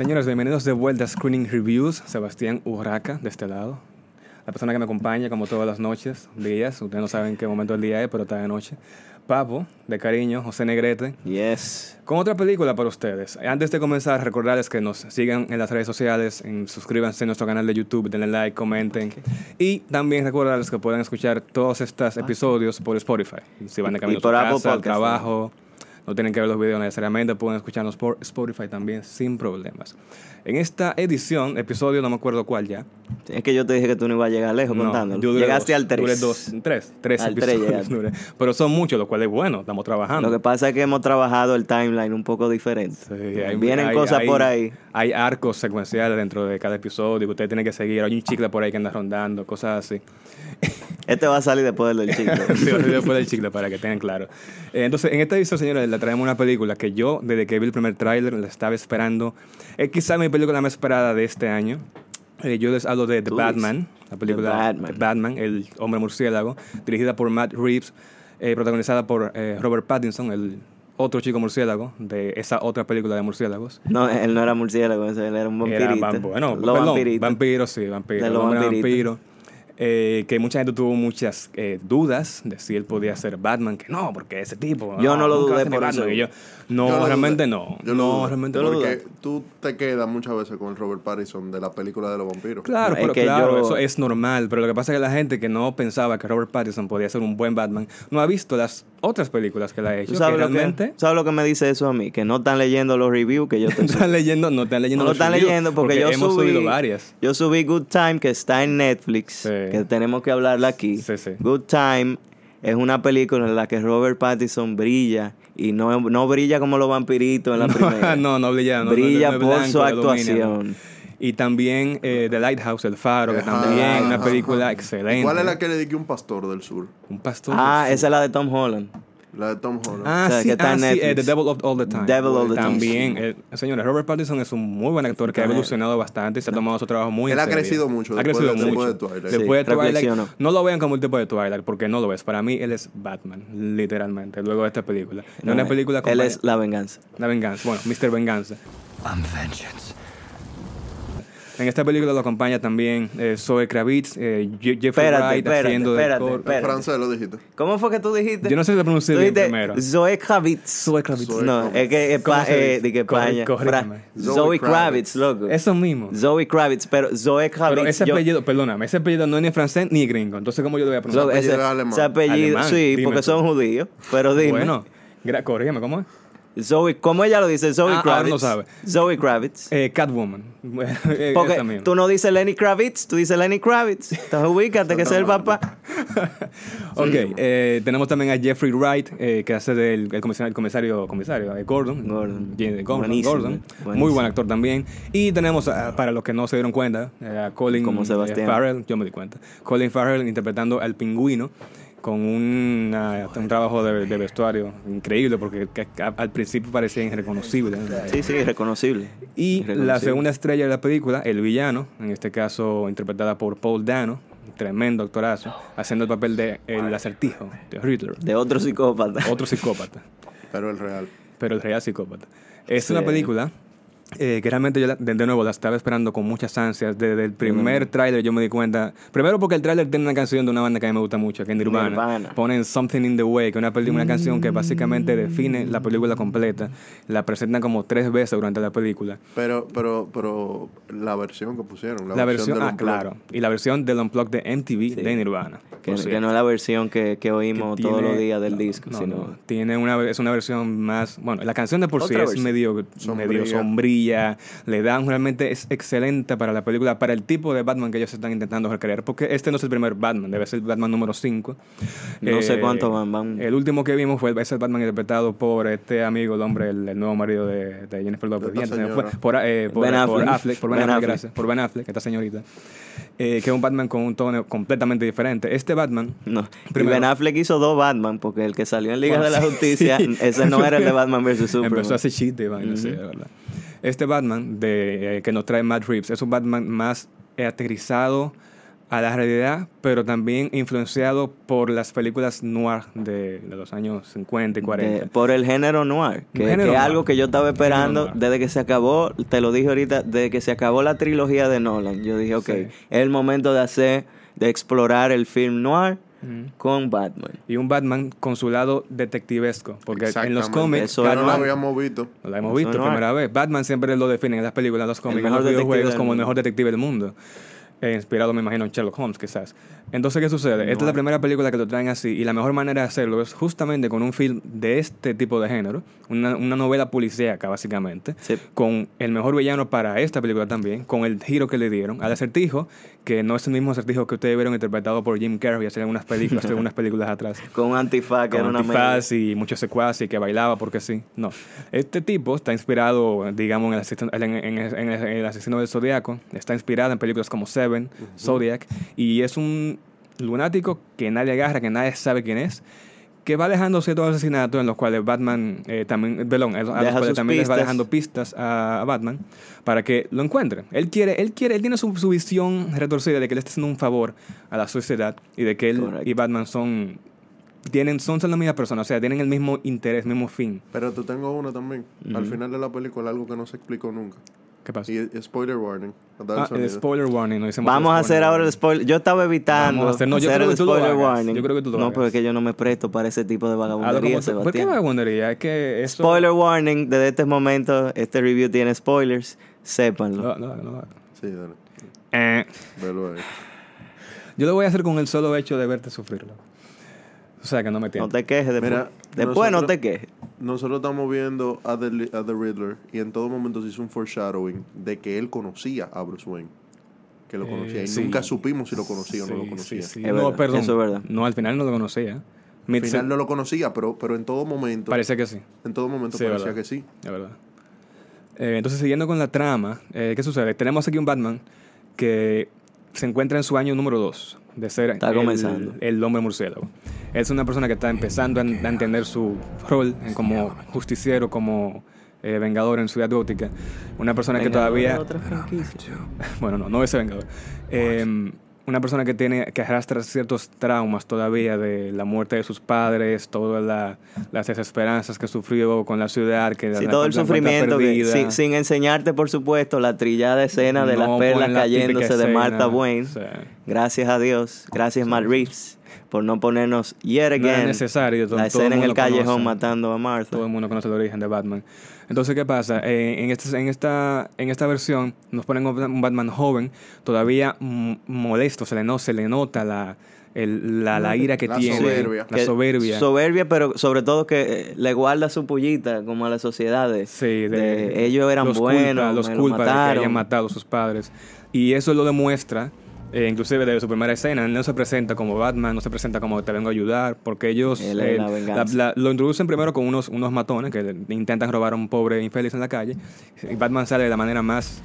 Señores, bienvenidos de vuelta a Screening Reviews. Sebastián Urraca, de este lado. La persona que me acompaña, como todas las noches, días. Ustedes no saben qué momento del día es, pero está de noche. Papo, de cariño, José Negrete. Yes. Con otra película para ustedes. Antes de comenzar, recordarles que nos sigan en las redes sociales, en, suscríbanse a nuestro canal de YouTube, denle like, comenten. Y también recordarles que pueden escuchar todos estos episodios por Spotify. Si van de camino a su por Apple casa, al trabajo, no tienen que ver los videos necesariamente, pueden escucharnos por Spotify también sin problemas. En esta edición, episodio no me acuerdo cuál ya. Es que yo te dije que tú no ibas a llegar lejos No, contándolo. Llegaste dos, al 3. Duré dos, tres, tres Al tres episodios. duré. Pero son muchos, lo cual es bueno, estamos trabajando. Lo que pasa es que hemos trabajado el timeline un poco diferente. Sí, hay- Vienen hay- cosas hay- por ahí. Hay arcos secuenciales dentro de cada episodio que usted tiene que seguir. Hay un chicle por ahí que anda rondando, cosas así. Este va a salir después del chicle. Sí, después del chicle para que tengan claro. Eh, entonces, en esta edición, señores, le traemos una película que yo, desde que vi el primer tráiler, la estaba esperando. Es quizá mi película más esperada de este año. Eh, yo les hablo de The Batman, la película Batman. The Batman, el hombre murciélago, dirigida por Matt Reeves, eh, protagonizada por eh, Robert Pattinson, el otro chico murciélago de esa otra película de murciélagos. No, él no era murciélago, él era un Era vampirito. vamp- bueno, perdón, vampiritos. vampiro, sí, vampiro. De vampiro. Eh, que mucha gente tuvo muchas eh, dudas de si él podía ser Batman, que no, porque ese tipo. Yo no lo nunca va a dudé por Batman. eso. Y yo, no, Yo lo realmente no. Yo lo no, dudé. realmente lo no. dudé. Porque tú te quedas muchas veces con Robert Pattinson de la película de los vampiros. Claro, No, es pero que claro, yo- eso es normal. Pero lo que pasa es que la gente que no pensaba que Robert Pattinson podía ser un buen Batman no ha visto las otras películas que él ha hecho. ¿Tú sabes, que lo que, ¿Sabes lo que me dice eso a mí? Que no están leyendo los reviews que yo te no están leyendo, no están leyendo No lo los están reviews, leyendo porque, yo hemos subí, subido varias. Yo subí Good Time que está en Netflix, Sí. Que tenemos que hablarla aquí. Sí, sí. Good Time es una película en la que Robert Pattinson brilla y no, no brilla como los vampiritos en la primera. no, no brilla. no, brilla no, no es por blanco, su ¿no? actuación. Y también eh, The Lighthouse, El Faro, que Ajá, también una ajá, película ajá. excelente. ¿Cuál es la que le dediqué un pastor del sur? Un pastor. Ah, del esa es la de Tom Holland. La de Tom Holland. Ah, O sea, sí, que está ah, en sí, eh, Netflix. The Devil of All the Time. Devil All the Time. También, eh, señores, Robert Pattinson es un muy buen actor que ha evolucionado bastante y se ha tomado su trabajo muy en Él ha serio. crecido mucho Ha después crecido de- mucho. después de Twilight. Después de Twilight, no lo vean como el tipo de Twilight, porque no lo es. Para mí, él es Batman, literalmente, luego de esta película. No, una película con Él es la venganza. la venganza. Bueno, Mr. Venganza. I'm vengeance. En esta película lo acompaña también eh, Zoe Kravitz, eh, Je- Jeffrey Espérate, Wright espérate, haciendo de espérate. En francés lo dijiste. ¿Cómo fue que tú dijiste? Yo no sé si lo pronuncié bien dijiste primero. Zoe Kravitz. Zoe Kravitz. Zoe No, Kravitz. es que es ¿Cómo pa- se eh, que Corrí- España. Zoe Zoe Kravitz. Loco. Eso mismo. Zoe Kravitz, pero Zoe Kravitz. Pero ese yo- apellido, perdóname, ese apellido no es ni francés ni gringo. Entonces, ¿cómo yo lo voy a pronunciar? Ese, apellido ese apellido, Alemán, sí, porque tú. son judíos. Pero dime. Bueno, corrígeme, ¿cómo es? Zoe, ¿cómo ella lo dice? Zoe Ah, ahora Kravitz. no sabe. Zoe Kravitz. Eh, Catwoman. Porque tú no dices Lenny Kravitz, tú dices Lenny Kravitz. Entonces ubícate que es el papá. Ok, eh, tenemos también a Jeffrey Wright, eh, que hace del el comisario, el comisario, comisario eh, Gordon. Gordon. Gordon, Buenísimo, Gordon. Muy buen actor también. Y tenemos, ah, para los que no se dieron cuenta, a Colin Como. Farrell, yo me di cuenta. Colin Farrell interpretando al pingüino con una- un trabajo de, de vestuario increíble porque que- que al principio parecía irreconocible. Sí, sí, reconocible. Y la segunda estrella de la película, el villano, en este caso interpretada por Paul Dano, un tremendo actorazo, haciendo el papel de el acertijo, de Riddler, De otro psicópata. otro psicópata, Pero el real. pero el real psicópata. Es Sí. una película eh, que realmente yo la- de, de nuevo la estaba esperando con muchas ansias. Desde el primer tráiler yo me di cuenta, primero porque el tráiler tiene una canción de una banda que a mí me gusta mucho, que es Nirvana. Nirvana. Ponen Something in the Way, que es una, una canción que básicamente define la película completa. La presentan como tres veces durante la película. Pero, pero, pero la versión que pusieron. La, La versión, del ah, claro. Y la versión del Unplugged de MTV de Nirvana. Que, que no es la versión que, que oímos que todos tiene- los días del no, disco, no, sino no. Tiene una, es una versión más. Bueno, la canción de por sí es versión. medio Sombría. medio sombría. Le dan realmente. Es excelente para la película, para el tipo de Batman que ellos están intentando recrear. Porque este no es el primer Batman, debe ser el Batman número 5. No sé cuántos van- van. El último que vimos fue el, es el Batman interpretado por este amigo, el hombre, el, el nuevo marido de, de Jennifer Lopez. Por, eh, por, Ben por Affleck. Affleck. Por Ben, Ben Affleck, Affleck. gracias. Por Ben Affleck, esta señorita. Eh, que es un Batman con un tono completamente diferente. Este Batman. No. Primero- y Ben Affleck hizo dos Batman, porque el que salió en Liga Bueno, de la sí. Justicia, ese no era el de Batman vs. Superman. Empezó a hacer chiste sí, de verdad. Este Batman de, eh, que nos trae Matt Reeves es un Batman más aterrizado a la realidad, pero también influenciado por las películas noir de, de los años 50 y 40. De- por el género noir, que, Género que es noir. algo que yo estaba esperando desde que se acabó, te lo dije ahorita, desde que se acabó la trilogía de Nolan. Yo dije, ok, Sí. es el momento de hacer, de explorar el film noir Con Batman. Y un Batman con su lado detectivesco, porque en los cómics Eso Que no lo Batman- habíamos visto. No la hemos visto no primera vez. Batman siempre lo definen en las películas, en los cómics, en los videojuegos como el mejor detective del mundo. Eh, inspirado, me imagino, en Sherlock Holmes, quizás. Entonces, ¿qué sucede? Esta es la primera película que lo traen así y la mejor manera de hacerlo es justamente con un film de este tipo de género, una, una novela policíaca, básicamente, Sí. con el mejor villano para esta película también, con el giro que le dieron al acertijo, que no es el mismo acertijo que ustedes vieron interpretado por Jim Carrey hace unas películas, hace unas películas atrás Con un antifaz que con era una antifaz y muchos secuaces y que bailaba porque sí. No. Este tipo está inspirado, digamos, en el, asesino, en, en- en- el asesino del Zodíaco. Está inspirado en películas como Seven, Zodiac. Y es un lunático que nadie agarra, que nadie sabe quién es. Que va dejando ciertos asesinatos en los cuales Batman eh, también, perdón, a los cuales también les va dejando pistas a, a Batman para que lo encuentren. Él quiere, él quiere, él tiene su, su visión retorcida de que le está haciendo un favor a la sociedad y de que él Correcto. y Batman son tienen son, son la misma persona, o sea, tienen el mismo interés, mismo fin. Pero te tengo una también. Al final de la película, algo que no se explicó nunca. ¿Qué pasa? Y es- spoiler warning. Ah, el spoiler warning, no hicimos Vamos a hacer ahora el spoiler. Yo estaba evitando Vamos a hacer- no, yo hacer creo el que tú lo spoiler warning. Yo creo que tú lo no, hagas. porque yo no me presto para ese tipo de vagabundería, tú- ¿Por qué vagabundería? Es que eso... Spoiler warning, desde este momento, este review tiene spoilers, sépanlo. No, no, no, no. Sí, dale. Eh, Velo ahí. yo lo voy a hacer con el solo hecho de verte sufrirlo. O sea, que no me No tientes. te quejes después. Mira, después no nosotros- te quejes. Nosotros estamos viendo a The, Li- a The Riddler y en todo momento se hizo un foreshadowing de que él conocía a Bruce Wayne. Que lo Eh, conocía. y sí. nunca supimos si lo conocía o no lo conocía. sí, sí. Es No, verdad, perdón. eso es verdad. No, al final no lo conocía. Al final no lo conocía, pero, pero en todo momento, Parece que sí. en todo momento Sí, parecía verdad. que sí. Es verdad. Eh, entonces, siguiendo con la trama, eh, ¿qué sucede? Tenemos aquí un Batman que se encuentra en su año número 2 de ser Está el, comenzando. el hombre murciélago. Es una persona que está empezando a, a entender su rol en como justiciero, como eh, vengador en Ciudad Gótica. Una persona que Vengador todavía... otra. Bueno, no, no ese vengador. Eh, una persona que tiene que arrastra ciertos traumas todavía de la muerte de sus padres, todas la- las desesperanzas que sufrió con la ciudad, que Sí, la- todo el sufrimiento, que- sin, sin enseñarte, por supuesto, la trillada escena de No las perlas la típica cayéndose de Martha Wayne. Gracias a Dios, gracias Matt Reeves, por no ponernos yet no era again necesario. todo- la todo escena en el callejón conoce. matando a Martha. Todo el mundo conoce el origen de Batman. Entonces, ¿qué pasa? Eh, en, este, en, esta, en esta versión nos ponen un Batman joven, todavía molesto, se le, no, se le nota la, el- la, la ira que La tiene. soberbia. La soberbia. Soberbia, pero sobre todo que eh, le guarda su pullita como a la sociedad. de- Sí, de, de ellos eran los buenos, culpa, los me lo culpa de que hayan matado a sus padres. Y eso lo demuestra, eh, inclusive desde su primera escena. Él no se presenta como Batman, no se presenta como te vengo a ayudar, porque ellos eh, la la- lo introducen primero con unos, unos matones que intentan robar a un pobre infeliz en la calle. Y Batman sale de la manera más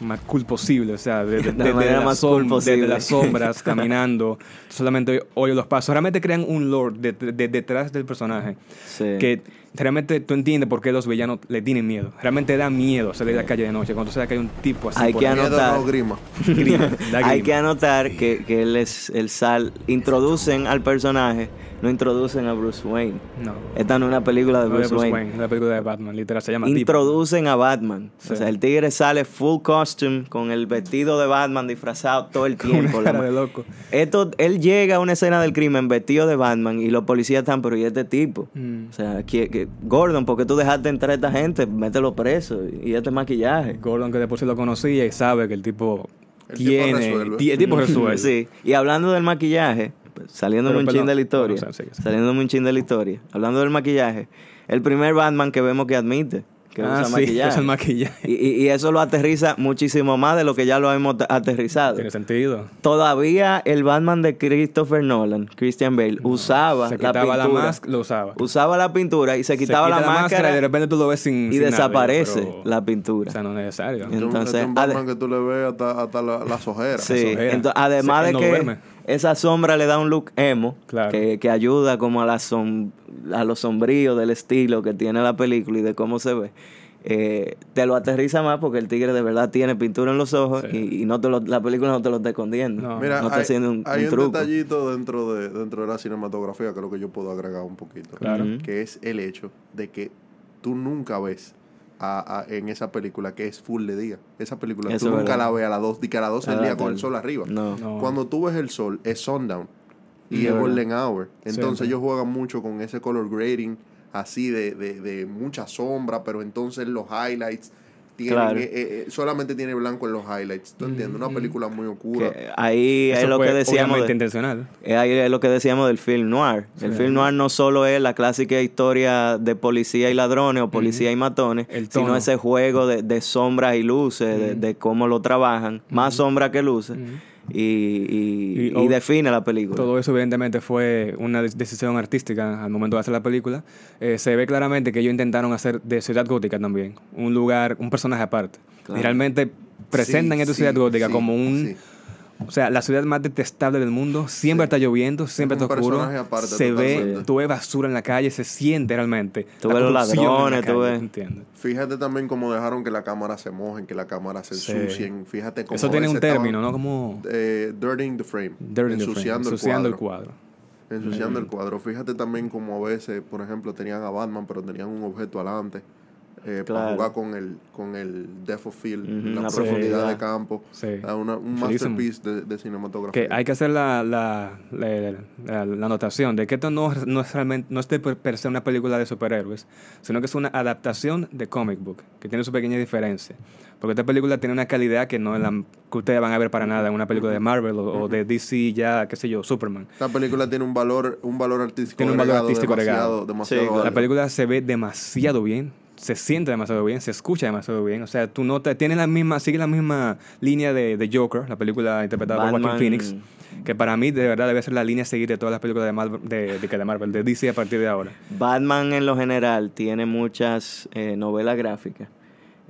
más cool posible, o sea, de, de- De la de- de las más cool las sombras, caminando, solamente oye los pasos. Realmente crean un lord de- de- detrás del personaje Sí. que realmente tú entiendes por qué los villanos le tienen miedo. Realmente da miedo salir a la calle de noche cuando sabes que hay un tipo así. Hay por que ahí. Anotar. no grima. Hay que anotar que, que él es el sal. Introducen al personaje, no introducen a Bruce Wayne. No. Esta no es una película de No Bruce, Bruce Wayne. Wayne, es la película de Batman, literal, se llama. Introducen a Batman. Sí. O sea, el tigre sale full costume con el vestido de Batman disfrazado todo el Con tiempo. una cara de loco. Esto, él llega a una escena del crimen vestido de Batman y los policías están, pero ¿y este tipo? Mm. O sea, que, Gordon, ¿por qué tú dejaste entrar a esta gente? Mételo preso. Y este maquillaje. Gordon, que de por sí lo conocía y sabe que el tipo El tipo tiene. resuelve. ti- el tipo resuelve. Sí. Y hablando del maquillaje, pues, saliéndome un chin de la historia. sigue. Saliéndome un chin de la historia. Hablando del maquillaje, el primer Batman que vemos que admite que ah, usa sí, maquillaje. usa el maquillaje. Y, y- y eso lo aterriza muchísimo más de lo que ya lo hemos te- aterrizado. Tiene sentido. Todavía el Batman de Christopher Nolan, Christian Bale, usaba Se la quitaba la pintura. máscara, lo usaba. Usaba la pintura y se Se quitaba quita la, máscara, y de repente tú lo ves sin. y sin nada, desaparece pero- la pintura. O sea, no es necesario. Entonces, Entonces, es un Batman que tú le ves hasta, hasta la- las ojeras. Sí, Eso era. ento- además Sí, de no que duerme. Esa sombra le da un look emo, Claro. que, que ayuda como a, la som- a lo sombrío del estilo que tiene la película y de cómo se ve. eh, te lo aterriza más porque el tigre de verdad tiene pintura en los ojos Sí. y, y no te lo- la película no te lo está escondiendo. No. Mira, no está hay, haciendo un, hay un detallito dentro de, dentro de la cinematografía que es lo que yo puedo agregar un poquito. Claro. Que es el hecho de que tú nunca ves a- a- en esa película que es full de día. Esa película Eso tú nunca verdad. la ves a las 2 que a las 12 del día con el sol arriba. No. No. Cuando tú ves el sol es sundown y es golden hour. Entonces Siempre. ellos juegan mucho con ese color grading así de, de, de mucha sombra, pero entonces los highlights tienen Claro. eh, eh, solamente tiene blanco en los highlights. ¿Tú entiendes? Una película muy oscura. Que ahí Eso es lo fue que decíamos. obviamente de- intencional. Eh, Ahí es lo que decíamos del film noir. El Sí. film noir no solo es la clásica historia de policía y ladrones o policía y matones, sino ese juego de, de sombras y luces, de, de cómo lo trabajan, más sombra que luces, y, y- Y, y define la película. Todo eso evidentemente fue una de- decisión artística al momento de hacer la película. Eh, se ve claramente que ellos intentaron hacer de Ciudad Gótica también un lugar, un personaje aparte. Claro. Y realmente presentan Sí, esta sí, Ciudad Gótica sí, como un... O sea, la ciudad más detestable del mundo. Siempre está lloviendo, siempre un está oscuro. aparte se ve, tú ves basura en la calle, se siente realmente. Tú la ves los en la ladrones, tú calle, ves- ¿entiendes? Fíjate también cómo dejaron que la cámara se mojen, que la cámara se Sí. ensucien. Fíjate cómo Eso tiene un término, ¿no? Como... eh, dirtying the frame. dirty in the frame, ensuciando, ensuciando el el cuadro. Ensuciando el cuadro. Fíjate también como a veces, por ejemplo, tenían a Batman, pero tenían un objeto adelante. Eh, Para Claro. jugar con el, con el depth of field, la la profundidad de campo. Sí. Ah, una- un Chulísimo. masterpiece de, de cinematografía. Que hay que hacer la, la, la, la- la anotación de que esto no, no es realmente no es de per, se una película de superhéroes, sino que es una adaptación de comic book, que tiene su pequeña diferencia. Porque esta película tiene una calidad que no es la que ustedes van a ver para nada en una película de Marvel o, o de DC, ya, qué sé yo, Superman. Esta película tiene un valor, un valor artístico Tiene un valor agregado artístico demasiado, agregado. demasiado Sí, claro. La película se ve demasiado bien, se siente demasiado bien, se escucha demasiado bien. O sea, tú notas, tiene la misma, sigue la misma línea de, de Joker, la película interpretada por. Joaquin Phoenix, que para mí de verdad debe ser la línea a seguir de todas las películas de Marvel, de, de, de Marvel, de DC a partir de ahora. Batman en lo general tiene muchas eh, novelas gráficas.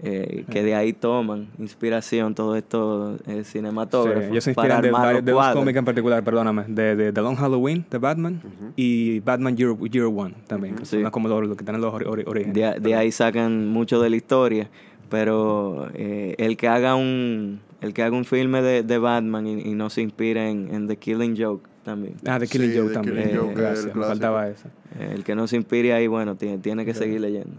Eh, que de ahí toman inspiración todos estos eh, cinematógrafos Sí, ellos se para inspiran de, armar varios- los de dos cómics en particular, perdóname, de, de The Long Halloween de Batman y Batman Year, Year One también, que son Sí. como los, los que están en los ori- ori- orígenes. De, de ahí sacan mucho de la historia, pero eh, el que haga un el que haga un filme de, de Batman y, y no se inspire en, en The Killing Joke también. Ah, The Killing Sí, Joke The también. Killing Eh, Joke el gracias, me faltaba eso. Eh, el que no se inspire ahí, bueno, tiene, tiene que seguir leyendo.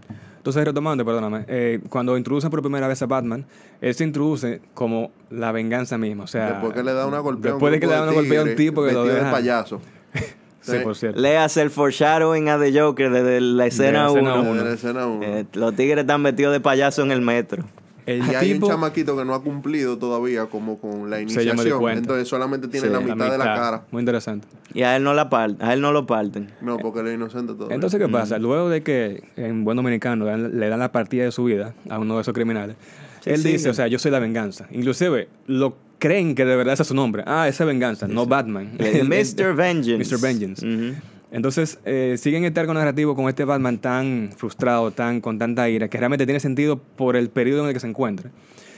Entonces, retomando, perdóname, eh, cuando introducen por primera vez a Batman, él se introduce como la venganza misma. O sea, Después que le da una golpea Después de que le da una golpea a un tipo que lo vestido de deja. payaso. Sí, por cierto. Léase el foreshadowing a The Joker desde la escena De la escena 1. uno. En la escena uno. los tigres están vestidos de payaso en el metro. El y hay un tipo, chamaquito que no ha cumplido todavía como con la iniciación. cuenta. Entonces solamente tiene Sí, la la mitad de la cara. Muy interesante. Y a él no, la par- a él no lo parten. No, porque él es inocente todavía. Entonces, ¿qué pasa? Luego de que en buen dominicano le dan la partida de su vida a uno de esos criminales, Sí, él sí, dice, sí. o sea, yo soy la venganza. Inclusive, lo creen que de verdad ese es su nombre. Ah, esa es venganza, no Batman. Mr. Vengeance. Mr. Vengeance. Ujú. Entonces, eh, siguen este arco narrativo con este Batman tan frustrado, tan con tanta ira, que realmente tiene sentido por el periodo en el que se encuentra.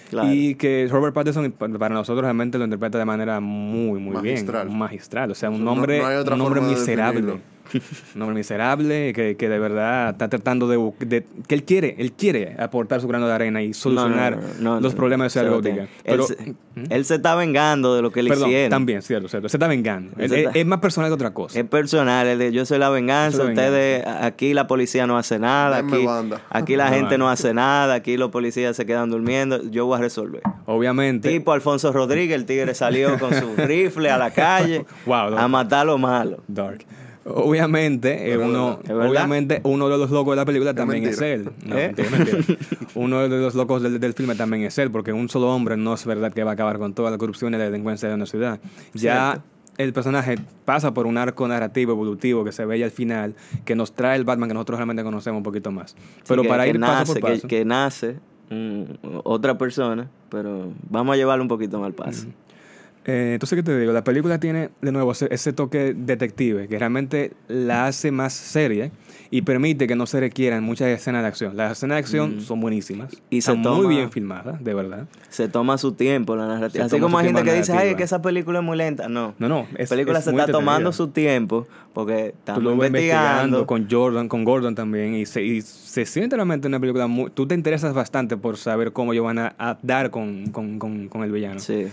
Claro. Y que Robert Pattinson pa- para nosotros realmente lo interpreta de manera muy, muy Magistral. bien. Magistral. O sea, un hombre, no un hombre de miserable. Un hombre miserable que, que de verdad está tratando de, de- que él quiere, él quiere aportar su grano de arena y solucionar No, no, no, no, los problemas de Ciudad Gótica. Pero, él, se, él se está vengando de lo que le perdón, hicieron. también, cierto, cierto. Se está vengando. Él Él- se él- está- es más personal que otra cosa. Es personal, de, yo soy la venganza, soy ustedes, aquí la policía no hace nada, aquí, aquí la gente no hace nada, aquí los policías se quedan durmiendo, yo voy a resolver. Obviamente. Tipo Alfonso Rodríguez, el tigre salió con su rifle a la calle Wow, a matar a lo malo. Dark. Obviamente, eh, uno, obviamente, uno de los locos de la película también es él. No, ¿Eh? mentira, mentira. uno de los locos del, del filme también es él, porque un solo hombre no es verdad que va a acabar con toda la corrupción y la delincuencia de una ciudad. Ya Cierto. el personaje pasa por un arco narrativo evolutivo que se ve ya al final, que nos trae el Batman que nosotros realmente conocemos un poquito más. Pero que- para que ir nace, paso por paso. Que, que nace otra persona, pero vamos a llevarlo un poquito más al paso. Eh, entonces, ¿qué te digo? La película tiene, de nuevo, ese, ese toque detective que realmente la hace más seria y permite que no se requieran muchas escenas de acción. Las escenas de acción Mm. son buenísimas. Y se Están toma- muy bien filmadas, de verdad. Se toma su tiempo la narrativa. Así como hay gente que dice, ay, es que esa película es muy lenta. No. No, no. La película es se está tomando su tiempo porque estamos investigando investigando. con Jordan, con Gordon también, y se, y se siente realmente una película muy... Tú te interesas bastante por saber cómo ellos van a, a dar con, con, con, con el villano. Sí.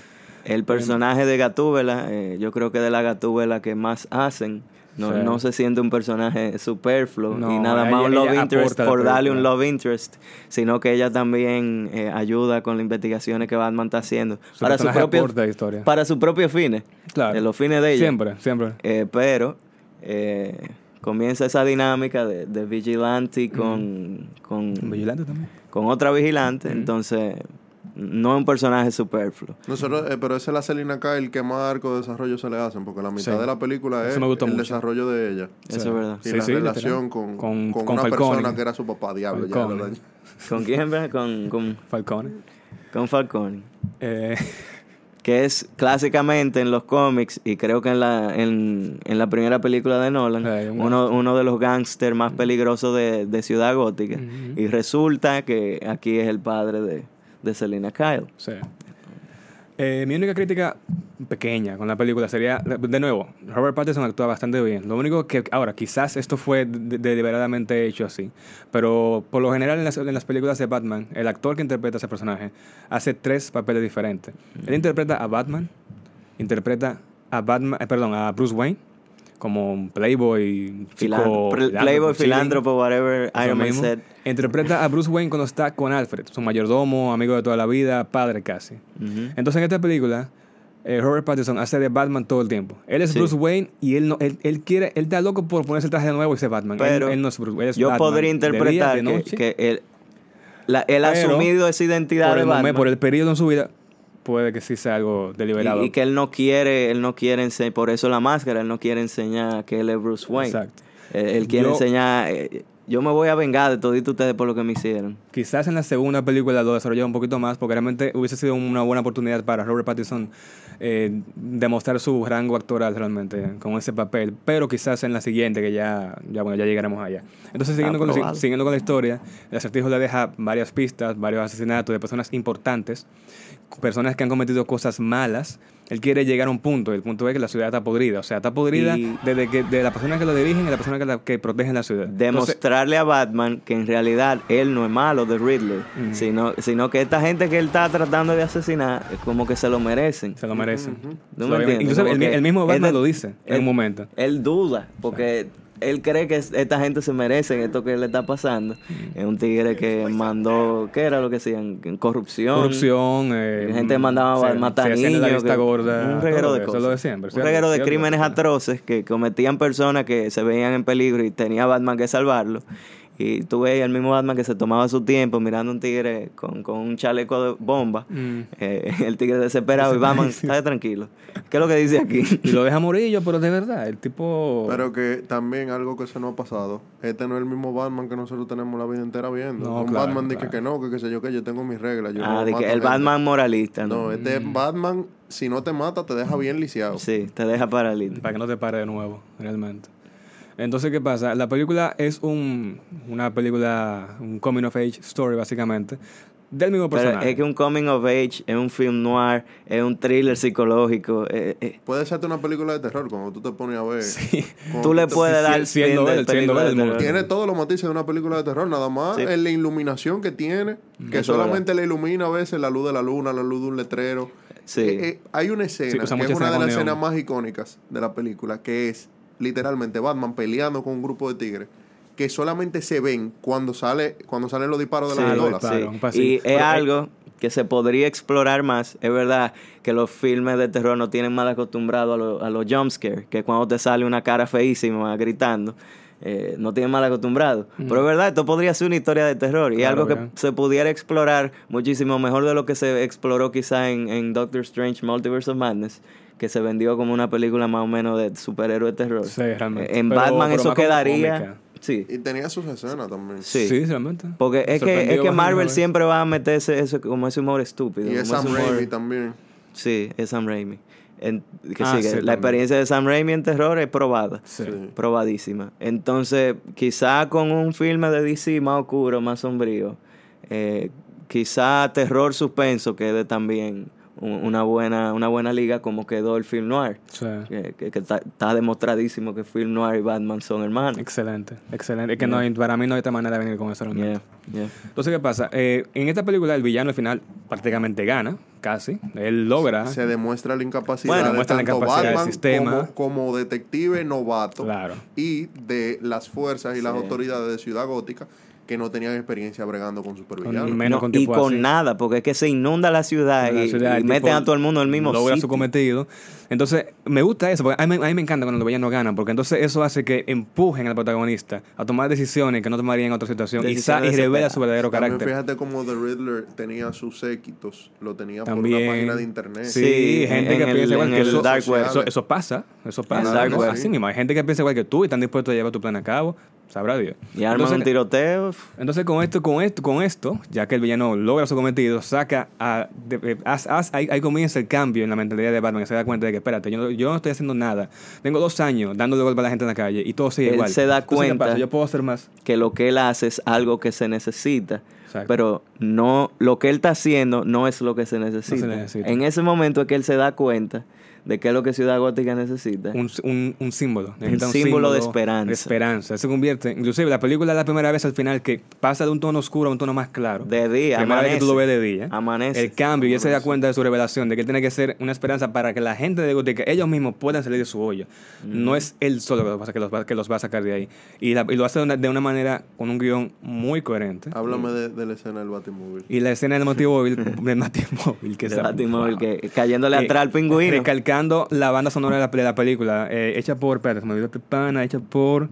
El personaje de Gatúbela, eh, yo creo que de la Gatúbela que más hacen, no, Sí. no se siente un personaje superfluo No, y nada más un love interest por darle un love interest, sino que ella también eh, ayuda con las investigaciones que Batman está haciendo Su para su propio para sus propios fines, Claro. de los fines de ella. Siempre, siempre. Eh, pero eh, comienza esa dinámica de, de vigilante con, con, Vigilante también. con otra vigilante, entonces no es un personaje superfluo. Nosotros, eh, pero esa es la Selina Kyle que más arco de desarrollo se le hacen, porque la mitad Sí. de la película es el mucho. desarrollo de ella. Eso Sí. es verdad. Y Sí, la sí, relación con, Con- con, con una Falcone. persona que era su papá, diablo. Ya. ¿Con quién? verdad? Con, con, Falcone. con Falcone. Eh, Que es clásicamente en los cómics y creo que en la, en, en la primera película de Nolan, un uno, uno de los gángsters más peligrosos de, de Ciudad Gótica. Ujú. Y resulta que aquí es el padre de, de Selena Kyle. sí. Eh, mi única crítica pequeña con la película sería, de nuevo, Robert Pattinson actúa bastante bien. Lo único que, ahora, quizás esto fue de- deliberadamente hecho así, pero por lo general en las, en las películas de Batman, el actor que interpreta a ese personaje hace tres papeles diferentes. Él interpreta a Batman, interpreta a Batman, eh, perdón, a Bruce Wayne como un playboy, chico, Playboy, filántropo, whatever Iron Man said. Interpreta a Bruce Wayne cuando está con Alfred, su mayordomo, amigo de toda la vida, padre casi. Entonces en esta película, eh, Robert Pattinson hace de Batman todo el tiempo. Él es Sí. Bruce Wayne y él no, él, él quiere, él está loco por ponerse el traje de nuevo y ser Batman. Pero él, no es Bruce, él es yo Batman. podría día, interpretar que, él, la- él ha asumido esa identidad por de momento, Batman. por el periodo en su vida, puede que sí sea algo deliberado. Y, y que él no quiere, él no quiere enseñar, por eso la máscara, él no quiere enseñar que él es Bruce Wayne. Exacto. Él, él quiere Yo- enseñar, eh, yo me voy a vengar de toditos ustedes por lo que me hicieron. Quizás en la segunda película lo desarrolló un poquito más, porque realmente hubiese sido una buena oportunidad para Robert Pattinson eh, demostrar su rango actoral realmente con ese papel. Pero quizás en la siguiente, que ya, ya, bueno, ya llegaremos allá. Entonces, siguiendo con, la, Aprobado. siguiendo con la historia, el acertijo le deja varias pistas, varios asesinatos de personas importantes, personas que han cometido cosas malas. Él quiere llegar a un punto, el punto es que la ciudad está podrida. O sea, está podrida Y- desde que de la persona que lo dirigen y la persona que, la, que protegen la ciudad. Entonces, Demostrarle a Batman que en realidad él no es malo de Riddler, Ujú. sino, sino que esta gente que él está tratando de asesinar es como que se lo merecen. se lo merecen. ¿No Lo- me entiendes? Incluso el, mismo Batman él- lo dice en él- un momento. Él duda, porque él cree que esta gente se merece esto que le está pasando. Es un tigre que mandó, ¿qué era lo que hacían? Corrupción. Corrupción, eh, gente mandaba se- matar se niños. que- gorda, un reguero de eso, cosas. lo de siempre, un reguero de crímenes atroces que cometían personas que se veían en peligro y tenía Batman que salvarlo. Y tú veías el mismo Batman que se tomaba su tiempo mirando a un tigre con, con un chaleco de bomba. Mm. Eh, el tigre desesperado y Batman, está tranquilo. ¿Qué es lo que dice aquí? Y lo deja morillo, pero de verdad, el tipo... Pero que también algo que se nos ha pasado. Este no es el mismo Batman que nosotros tenemos la vida entera viendo. No, un claro, Batman dice claro. que no, que qué sé yo, que yo tengo mis reglas. Yo ah, no de mato que el gente. Batman moralista. No, ¿no? este Batman, si no te mata, te deja bien lisiado. Sí, te deja paralítico. Para que no te pare de nuevo, realmente. Entonces, ¿qué pasa? La película es un, una película, un coming of age story, básicamente, del mismo Pero personaje. es que un coming of age es un film noir, es un thriller psicológico. eh, eh, Puede serte una película de terror cuando tú te pones a ver. Sí. tú le puedes dar sí, siendo de él, siendo película él de. Tiene todos los matices de una película de terror, nada más Sí. es la iluminación que tiene, que Eso es solamente le ilumina a veces la luz de la luna, la luz de un letrero. Sí. Eh, eh, hay una escena que es una de las escenas más icónicas de la película, que es literalmente Batman peleando con un grupo de tigres que solamente se ven cuando sale cuando salen los disparos de Sí, las Y es Pero, eh, algo que se podría explorar más. Es verdad que los filmes de terror no tienen mal acostumbrado a, lo- a los jumpscares, que cuando te sale una cara feísima gritando, eh, no tienen mal acostumbrado. Pero es verdad, esto podría ser una historia de terror y Claro, algo que se pudiera explorar muchísimo mejor de lo que se exploró quizá en, en Doctor Strange Multiverse of Madness. Que se vendió como una película más o menos de superhéroe de terror. Sí, realmente. En Pero- Batman pero eso quedaría. cómica. Sí. Y tenía sus escenas también. Sí. Sí, realmente. Porque es que, es que Marvel siempre va a meterse eso como ese humor estúpido. Y es Sam ese humor- Raimi también. Sí, es Sam Raimi. en- que Ah, sí, que sí, la también. experiencia de Sam Raimi en terror es probada. Sí. Probadísima. Entonces, quizá con un filme de DC más oscuro, más sombrío, eh, quizá terror suspenso quede también una buena, una buena liga como quedó el film noir. Sí. Que, que- que está, está demostradísimo que film noir y Batman son hermanos. Excelente, excelente. Es que no hay- para mí no hay otra manera de venir con eso. realmente. Yeah, yeah. Entonces, ¿qué pasa? Eh, en esta película el villano al final prácticamente gana, casi. Él logra. Se demuestra la incapacidad Bueno, de la incapacidad del sistema. Como, como detective novato Claro. y de las fuerzas y las Sí. autoridades de Ciudad Gótica que no tenían experiencia bregando con supervillanos. Con- menos No, con y con así. nada, porque es que se inunda la ciudad la y, ciudad, y el meten a todo el mundo en el mismo logra su cometido. Entonces, me gusta eso, porque a mí, a mí me encanta cuando los villanos ganan, porque entonces eso hace que empujen al protagonista a tomar decisiones que no tomaría en otra situación Decisiones y revela su verdadero También carácter. fíjate como The Riddler tenía sus séquitos, lo tenía por una página de internet. Sí, Sí, gente en que el- piensa igual que eso, eso, eso pasa, eso pasa. dark ¿no? web. Así mismo, hay gente que piensa igual que tú y están dispuestos a llevar tu plan a cabo, sabrá Dios. Y arman Entonces, un tiroteo. Entonces con esto, con esto, con esto, ya que el villano logra su cometido, saca a, de- haz- ahí, ahí comienza el cambio en la mentalidad de Batman, que se da cuenta de que espérate, yo no, yo no estoy haciendo nada. Tengo dos años dándole golpe a la gente en la calle y todo sigue Él igual. se da Entonces, ¿qué cuenta- pasa? Yo puedo hacer más. que lo que él hace es algo que se necesita. Exacto. Pero no, lo que él está haciendo no es lo que se necesita. necesita. En ese momento es que él se da cuenta de qué es lo que Ciudad Gótica necesita. Un, un, un símbolo. Necesita símbolo de esperanza. De esperanza. Se convierte, inclusive la película es la primera vez al final que pasa de un tono oscuro a un tono más claro. De día, Primera vez que tú lo ves amanece. de día. Amanece. El cambio, y él se da cuenta de su revelación, de que él tiene que ser una esperanza para que la gente de Gótica, ellos mismos puedan salir de su hoyo. No es él solo que los, va, que los va- que los va a sacar de ahí. Y, la- y lo hace de una, de una manera, con un guion muy coherente. Háblame de, de la escena del Batimóvil. Y la escena del motivóvil, del motivóvil, que De Batimóvil, wow. que cayéndole atrás al pingüino. Recalcando la banda sonora de la, película, eh, hecha por, espérate, me olvidó pana, hecha por,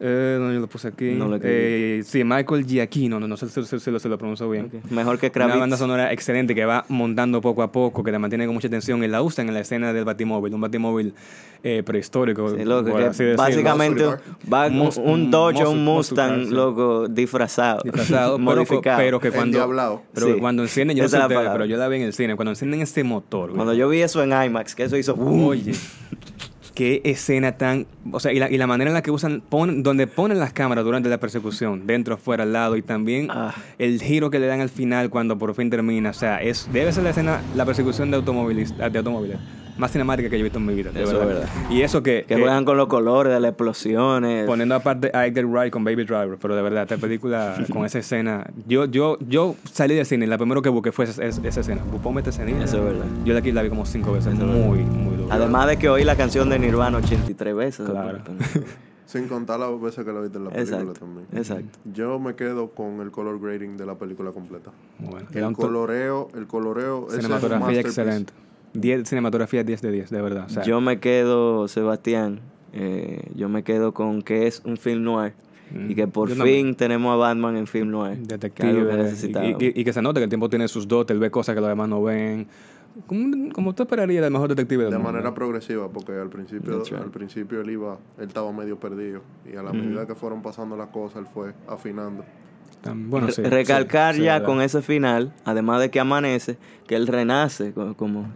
eh, no, yo lo puse aquí, No lo eh, sí, Michael Giacchino, no, no sé si, si- si lo, pronuncio bien. Mejor que Una Kravitz. banda sonora excelente que va montando poco a poco, que la mantiene con mucha atención y la usan en la escena del Batimóvil, un Batimóvil eh, prehistórico. Sí, loco, que así básicamente va un, un Dodge o un Mustang, sí. loco, disfrazado. disfrazado, modificado. pero que cuando, pero Sí. que cuando encienden, yo no sé ustedes, pero yo la vi en el cine, cuando encienden ese motor, güey. Cuando yo vi eso en IMAX, que eso hizo... Oye, qué escena tan. O sea, y la, y la manera en la que usan, ponen, donde ponen las cámaras durante la persecución, dentro, fuera, al lado, y también Ah. el giro que le dan al final cuando por fin termina. O sea, es, debe ser la escena, la persecución de, automovilistas de automóviles más cinemática que yo he visto en mi vida. de Eso es verdad. Y eso que. Que que juegan con los colores de las explosiones. Poniendo aparte a Edgar Wright con Baby Driver, pero de verdad, esta película con esa escena. Yo, yo, yo salí del cine la primero que busqué fue esa, esa- esa escena. Ponme esta escena. Eso es verdad. Yo la, aquí la vi como cinco veces. muy, muy duro. Además de que oí la canción de Nirvana 83 veces. Claro. Sin contar las veces que lo viste en la película Exacto. también. Exacto. Yo me quedo con el color grading de la película completa. Bueno, El coloreo, el coloreo, es Cinematografía masterpiece. excelente. 10, cinematografía 10 de 10, de verdad. O sea, Yo me quedo, Sebastián, eh, yo me quedo con que es un film noir. Mm. Y que por Yo fin tenemos a Batman en film noir. que es detective. que y- necesitábamos. y, y que se nota que el tiempo tiene sus dotes, él ve cosas que los demás no ven. Como, como tú esperarías del mejor detective del De mundo. manera progresiva, porque al principio, right. al principio él iba, él estaba medio perdido. Y a la medida que fueron pasando las cosas, él fue afinando. Bueno, sí, Re- Recalcar sí, ya con ese final, además de que amanece, que él renace, co- como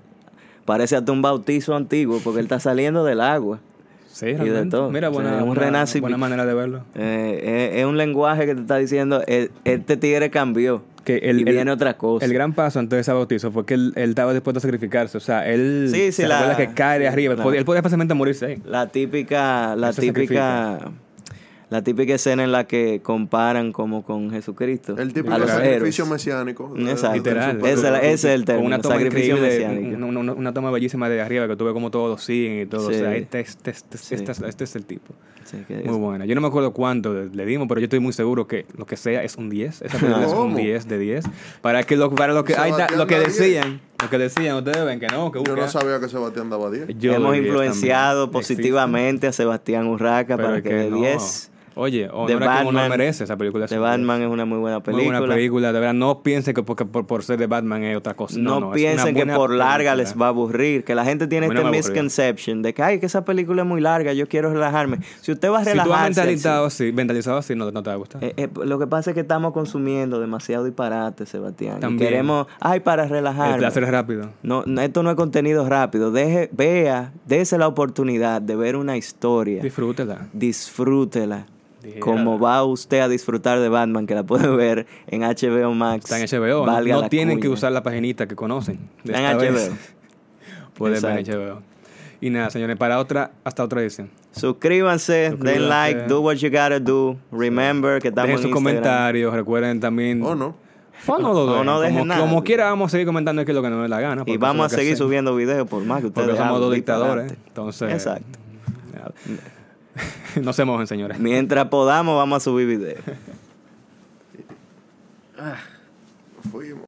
parece hasta un bautizo antiguo, porque él está saliendo del agua. Sí, de realmente. todo. Mira, O sea, buena, es un buena- renacimiento. buena manera de verlo. Eh, es, es un lenguaje que te está diciendo, eh, este tigre cambió. Que el, y el- viene otra cosa. El gran paso antes de ese bautizo fue que él, él estaba dispuesto a sacrificarse. O sea, él Sí, sí, se la- que cae de arriba. Él la- podía, él podía fácilmente morirse ahí. La típica, la típica, la típica escena en la que comparan como con Jesucristo. El típico a los sacrificio héroes. mesiánico. eh, Exacto. Literal. Ese es el Con término, una toma sacrificio mesiánico. una, una- una toma bellísima de arriba que tú ves como todos siguen y todo. Sí. O sea, este, este, este, Sí. este, es- este es el tipo. Sí, que Muy buena. Yo no me acuerdo cuánto le dimos, pero yo estoy muy seguro que lo que sea es un 10. Esa película es un ¿Cómo? 10 de 10. Para que lo, para lo que, está, lo que Sebastián da 10. decían, lo que decían, ustedes ven que no, que Yo busca- no sabía que Sebastián daba 10. Yo Hemos doy 10 influenciado también. positivamente a Sebastián Urraca Pero para que de no. 10 Oye, The honor a quien honor Batman. merece esa película. The Batman es una muy buena Muy película. buena película, de verdad. No piensen que porque por, por ser de Batman es otra cosa. No, piensen que por larga película. les va a aburrir, que la gente tiene este misconception de que, ay, que esa película es muy larga, yo quiero relajarme. Si usted va a Si tú has relajarse... al mentalizado así, mentalizado así, no, no te va a gustar. Eh, eh, lo que pasa es que estamos consumiendo demasiado disparate, Sebastián. Y También. queremos, ay, para el relajarme. placer es rápido. No, esto no es contenido rápido. Deje, vea, dése la oportunidad de ver una historia. Disfrútela. Disfrútela. Dijera. Como va usted a disfrutar de Batman, que la puede ver en HBO Max. Está en HBO. ¿no? Valga No, la tienen que usar la paginita que conocen. de Está en esta HBO. vez. Pueden ver en. HBO. Y nada, señores, para otra, hasta otra edición. Suscríbanse, den like, do what you gotta do. Remember que estamos Dejen en sus Instagram. comentarios, recuerden también. O no. O no lo O dejen. no dejen como, nada. como quiera, vamos a seguir comentando aquí lo que nos dé la gana. Y vamos a seguir subiendo videos por más que ustedes Porque somos dos dictadores. Entonces. Exacto. nada. no se mojen, señores. Mientras podamos, vamos a subir video. ah, fuimos.